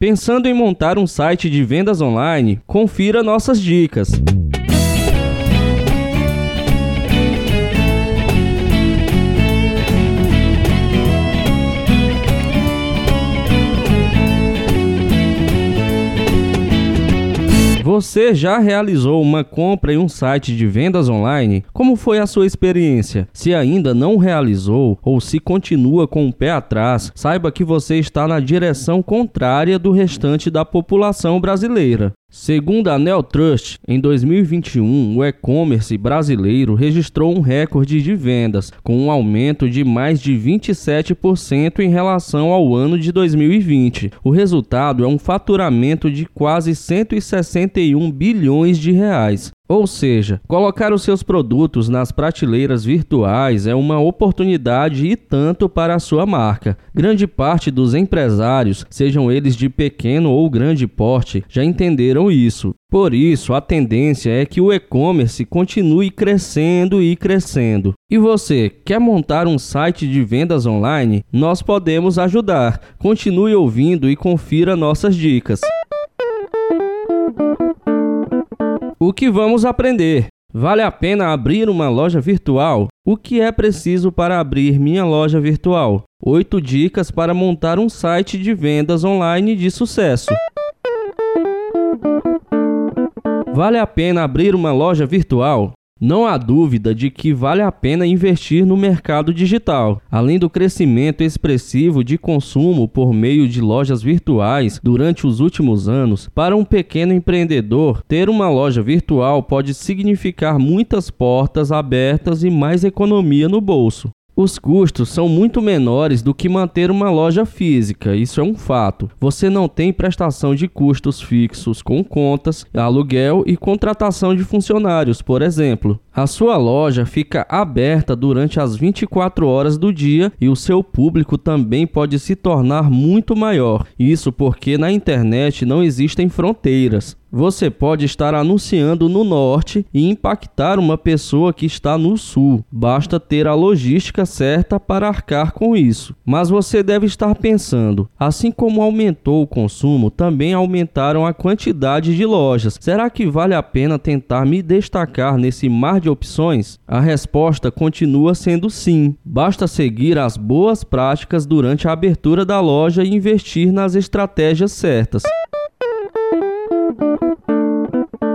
Pensando em montar um site de vendas online? Confira nossas dicas. Você já realizou uma compra em um site de vendas online? Como foi a sua experiência? Se ainda não realizou ou se continua com o pé atrás, saiba que você está na direção contrária do restante da população brasileira. Segundo a Neotrust, em 2021, o e-commerce brasileiro registrou um recorde de vendas, com um aumento de mais de 27% em relação ao ano de 2020. O resultado é um faturamento de quase 161 bilhões de reais. Ou seja, colocar os seus produtos nas prateleiras virtuais é uma oportunidade e tanto para a sua marca. Grande parte dos empresários, sejam eles de pequeno ou grande porte, já entenderam isso. Por isso, a tendência é que o e-commerce continue crescendo e crescendo. E você, quer montar um site de vendas online? Nós podemos ajudar. Continue ouvindo e confira nossas dicas. O que vamos aprender? Vale a pena abrir uma loja virtual? O que é preciso para abrir minha loja virtual? Oito dicas para montar um site de vendas online de sucesso. Vale a pena abrir uma loja virtual? Não há dúvida de que vale a pena investir no mercado digital. Além do crescimento expressivo de consumo por meio de lojas virtuais durante os últimos anos, para um pequeno empreendedor, ter uma loja virtual pode significar muitas portas abertas e mais economia no bolso. Os custos são muito menores do que manter uma loja física, isso é um fato. Você não tem prestação de custos fixos com contas, aluguel e contratação de funcionários, por exemplo. A sua loja fica aberta durante as 24 horas do dia e o seu público também pode se tornar muito maior. Isso porque na internet não existem fronteiras. Você pode estar anunciando no norte e impactar uma pessoa que está no sul. Basta ter a logística certa para arcar com isso. Mas você deve estar pensando: assim como aumentou o consumo, também aumentaram a quantidade de lojas. Será que vale a pena tentar me destacar nesse mar de opções? A resposta continua sendo sim. Basta seguir as boas práticas durante a abertura da loja e investir nas estratégias certas.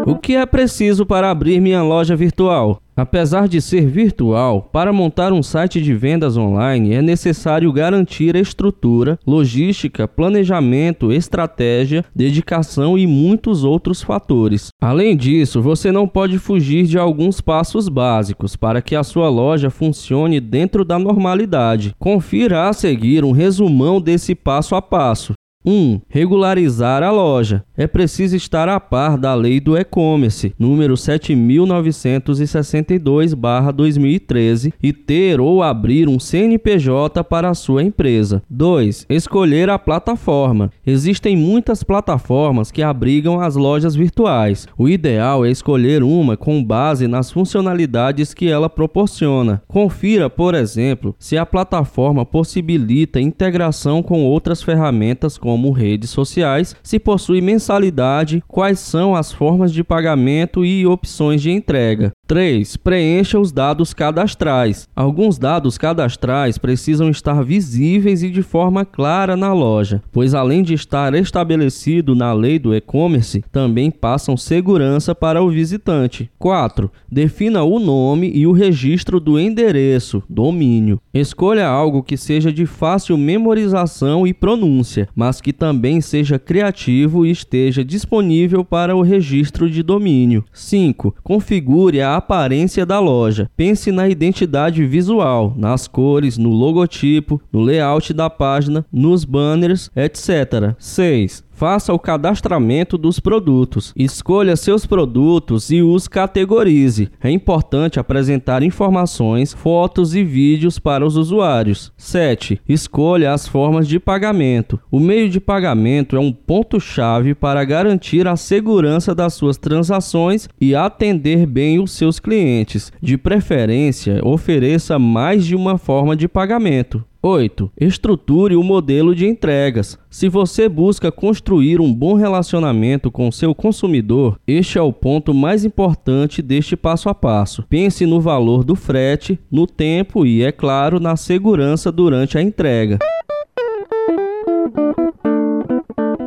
O que é preciso para abrir minha loja virtual? Apesar de ser virtual, para montar um site de vendas online é necessário garantir estrutura, logística, planejamento, estratégia, dedicação e muitos outros fatores. Além disso, você não pode fugir de alguns passos básicos para que a sua loja funcione dentro da normalidade. Confira a seguir um resumão desse passo a passo. 1. Regularizar a loja. É preciso estar a par da Lei do E-Commerce, número 7962/2013, e ter ou abrir um CNPJ para a sua empresa. 2. Escolher a plataforma. Existem muitas plataformas que abrigam as lojas virtuais. O ideal é escolher uma com base nas funcionalidades que ela proporciona. Confira, por exemplo, se a plataforma possibilita integração com outras ferramentas como como redes sociais, se possui mensalidade, quais são as formas de pagamento e opções de entrega. 3. Preencha os dados cadastrais. Alguns dados cadastrais precisam estar visíveis e de forma clara na loja, pois além de estar estabelecido na lei do e-commerce, também passam segurança para o visitante. 4. Defina o nome e o registro do endereço, domínio. Escolha algo que seja de fácil memorização e pronúncia, mas que também seja criativo e esteja disponível para o registro de domínio. 5. Configure a aparência da loja. Pense na identidade visual, nas cores, no logotipo, no layout da página, nos banners, etc. 6. Faça o cadastramento dos produtos. Escolha seus produtos e os categorize. É importante apresentar informações, fotos e vídeos para os usuários. 7. Escolha as formas de pagamento. O meio de pagamento é um ponto-chave para garantir a segurança das suas transações e atender bem os seus clientes. De preferência, ofereça mais de uma forma de pagamento. 8. Estruture o modelo de entregas. Se você busca construir um bom relacionamento com seu consumidor, este é o ponto mais importante deste passo a passo. Pense no valor do frete, no tempo e, é claro, na segurança durante a entrega.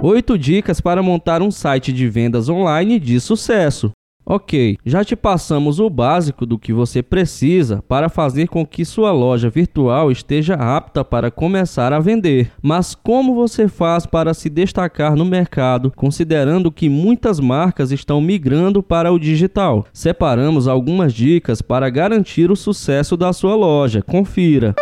Oito dicas para montar um site de vendas online de sucesso. Ok, já te passamos o básico do que você precisa para fazer com que sua loja virtual esteja apta para começar a vender. Mas como você faz para se destacar no mercado, considerando que muitas marcas estão migrando para o digital? Separamos algumas dicas para garantir o sucesso da sua loja. Confira.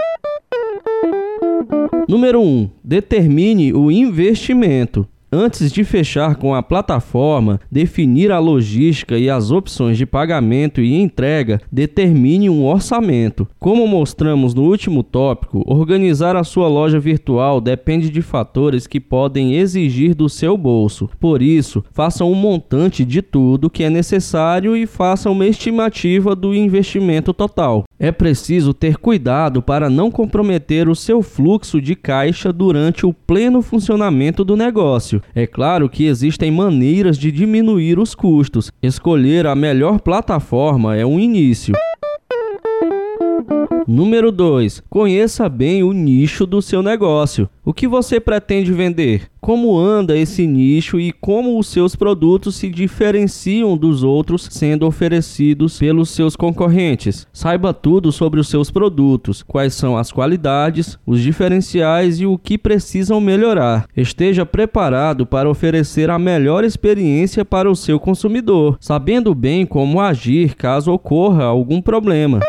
Número 1. Determine o investimento. Antes de fechar com a plataforma, definir a logística e as opções de pagamento e entrega, determine um orçamento. Como mostramos no último tópico, organizar a sua loja virtual depende de fatores que podem exigir do seu bolso. Por isso, faça um montante de tudo que é necessário e faça uma estimativa do investimento total. É preciso ter cuidado para não comprometer o seu fluxo de caixa durante o pleno funcionamento do negócio negócio. É claro que existem maneiras de diminuir os custos. Escolher a melhor plataforma é um início. Número 2. Conheça bem o nicho do seu negócio. O que você pretende vender? Como anda esse nicho e como os seus produtos se diferenciam dos outros sendo oferecidos pelos seus concorrentes? Saiba tudo sobre os seus produtos, quais são as qualidades, os diferenciais e o que precisam melhorar. Esteja preparado para oferecer a melhor experiência para o seu consumidor, sabendo bem como agir caso ocorra algum problema.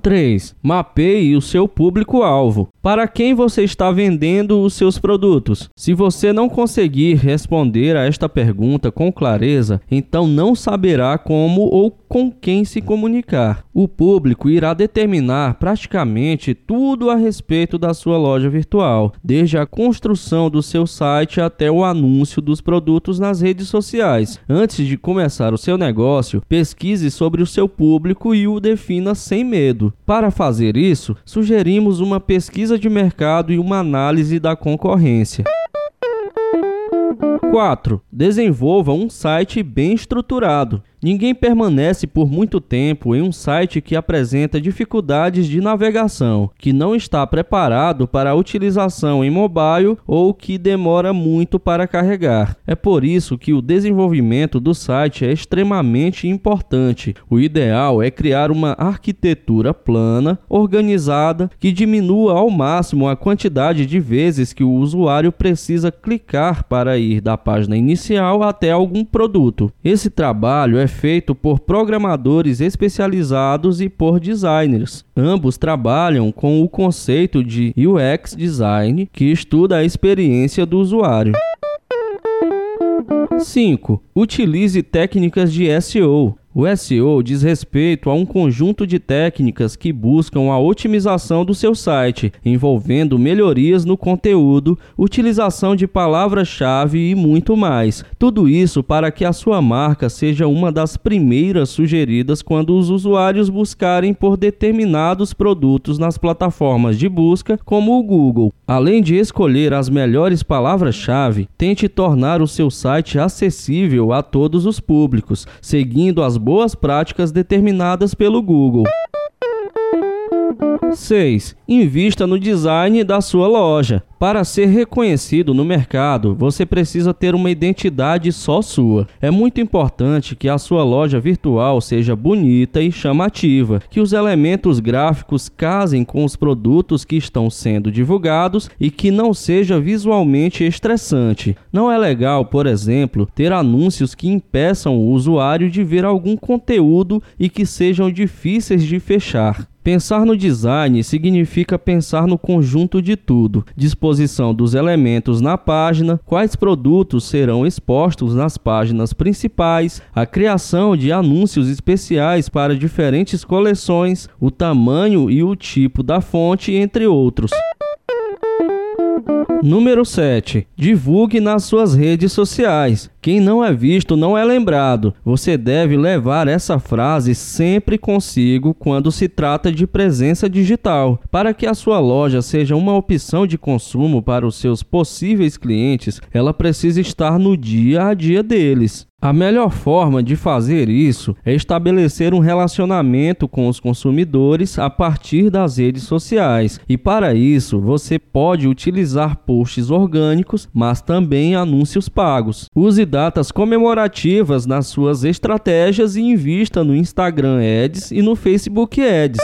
3. Mapeie o seu público-alvo. Para quem você está vendendo os seus produtos? Se você não conseguir responder a esta pergunta com clareza, então não saberá como ou com quem se comunicar. O público irá determinar praticamente tudo a respeito da sua loja virtual, desde a construção do seu site até o anúncio dos produtos nas redes sociais. Antes de começar o seu negócio, pesquise sobre o seu público e o defina sem medo. Para fazer isso, sugerimos uma pesquisa de mercado e uma análise da concorrência. 4. Desenvolva um site bem estruturado. Ninguém permanece por muito tempo em um site que apresenta dificuldades de navegação, que não está preparado para a utilização em mobile ou que demora muito para carregar. É por isso que o desenvolvimento do site é extremamente importante. O ideal é criar uma arquitetura plana, organizada, que diminua ao máximo a quantidade de vezes que o usuário precisa clicar para ir da página inicial até algum produto. Esse trabalho é feito por programadores especializados e por designers. Ambos trabalham com o conceito de UX design, que estuda a experiência do usuário. 5. Utilize técnicas de SEO. O SEO diz respeito a um conjunto de técnicas que buscam a otimização do seu site, envolvendo melhorias no conteúdo, utilização de palavras-chave e muito mais. Tudo isso para que a sua marca seja uma das primeiras sugeridas quando os usuários buscarem por determinados produtos nas plataformas de busca, como o Google. Além de escolher as melhores palavras-chave, tente tornar o seu site acessível a todos os públicos, seguindo as boas práticas determinadas pelo Google. 6. Invista no design da sua loja. Para ser reconhecido no mercado, você precisa ter uma identidade só sua. É muito importante que a sua loja virtual seja bonita e chamativa, que os elementos gráficos casem com os produtos que estão sendo divulgados e que não seja visualmente estressante. Não é legal, por exemplo, ter anúncios que impeçam o usuário de ver algum conteúdo e que sejam difíceis de fechar. Pensar no design significa pensar no conjunto de tudo, disposição dos elementos na página, quais produtos serão expostos nas páginas principais, a criação de anúncios especiais para diferentes coleções, o tamanho e o tipo da fonte, entre outros. Número 7. Divulgue nas suas redes sociais. Quem não é visto não é lembrado. Você deve levar essa frase sempre consigo quando se trata de presença digital, para que a sua loja seja uma opção de consumo para os seus possíveis clientes. Ela precisa estar no dia a dia deles. A melhor forma de fazer isso é estabelecer um relacionamento com os consumidores a partir das redes sociais. E para isso, você pode utilizar posts orgânicos, mas também anúncios pagos. Use datas comemorativas nas suas estratégias e invista no Instagram Ads e no Facebook Ads.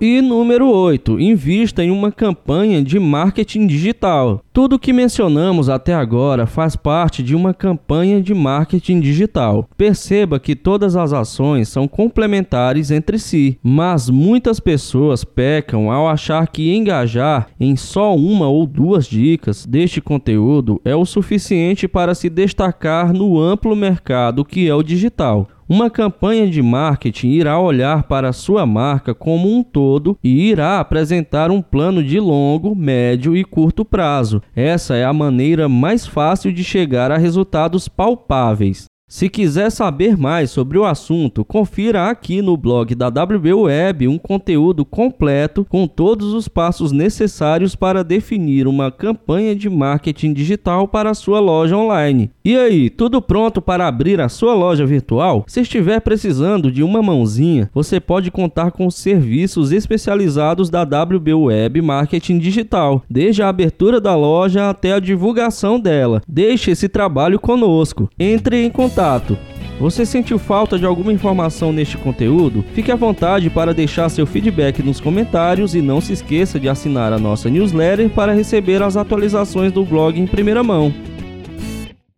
E número 8, invista em uma campanha de marketing digital. Tudo que mencionamos até agora faz parte de uma campanha de marketing digital. Perceba que todas as ações são complementares entre si, mas muitas pessoas pecam ao achar que engajar em só uma ou duas dicas deste conteúdo é o suficiente para se destacar no amplo mercado que é o digital. Uma campanha de marketing irá olhar para a sua marca como um todo e irá apresentar um plano de longo, médio e curto prazo. Essa é a maneira mais fácil de chegar a resultados palpáveis. Se quiser saber mais sobre o assunto, confira aqui no blog da WB Web um conteúdo completo com todos os passos necessários para definir uma campanha de marketing digital para a sua loja online. E aí, tudo pronto para abrir a sua loja virtual? Se estiver precisando de uma mãozinha, você pode contar com serviços especializados da WB Web Marketing Digital, desde a abertura da loja até a divulgação dela. Deixe esse trabalho conosco. Entre em contato contato. Você sentiu falta de alguma informação neste conteúdo? Fique à vontade para deixar seu feedback nos comentários e não se esqueça de assinar a nossa newsletter para receber as atualizações do blog em primeira mão.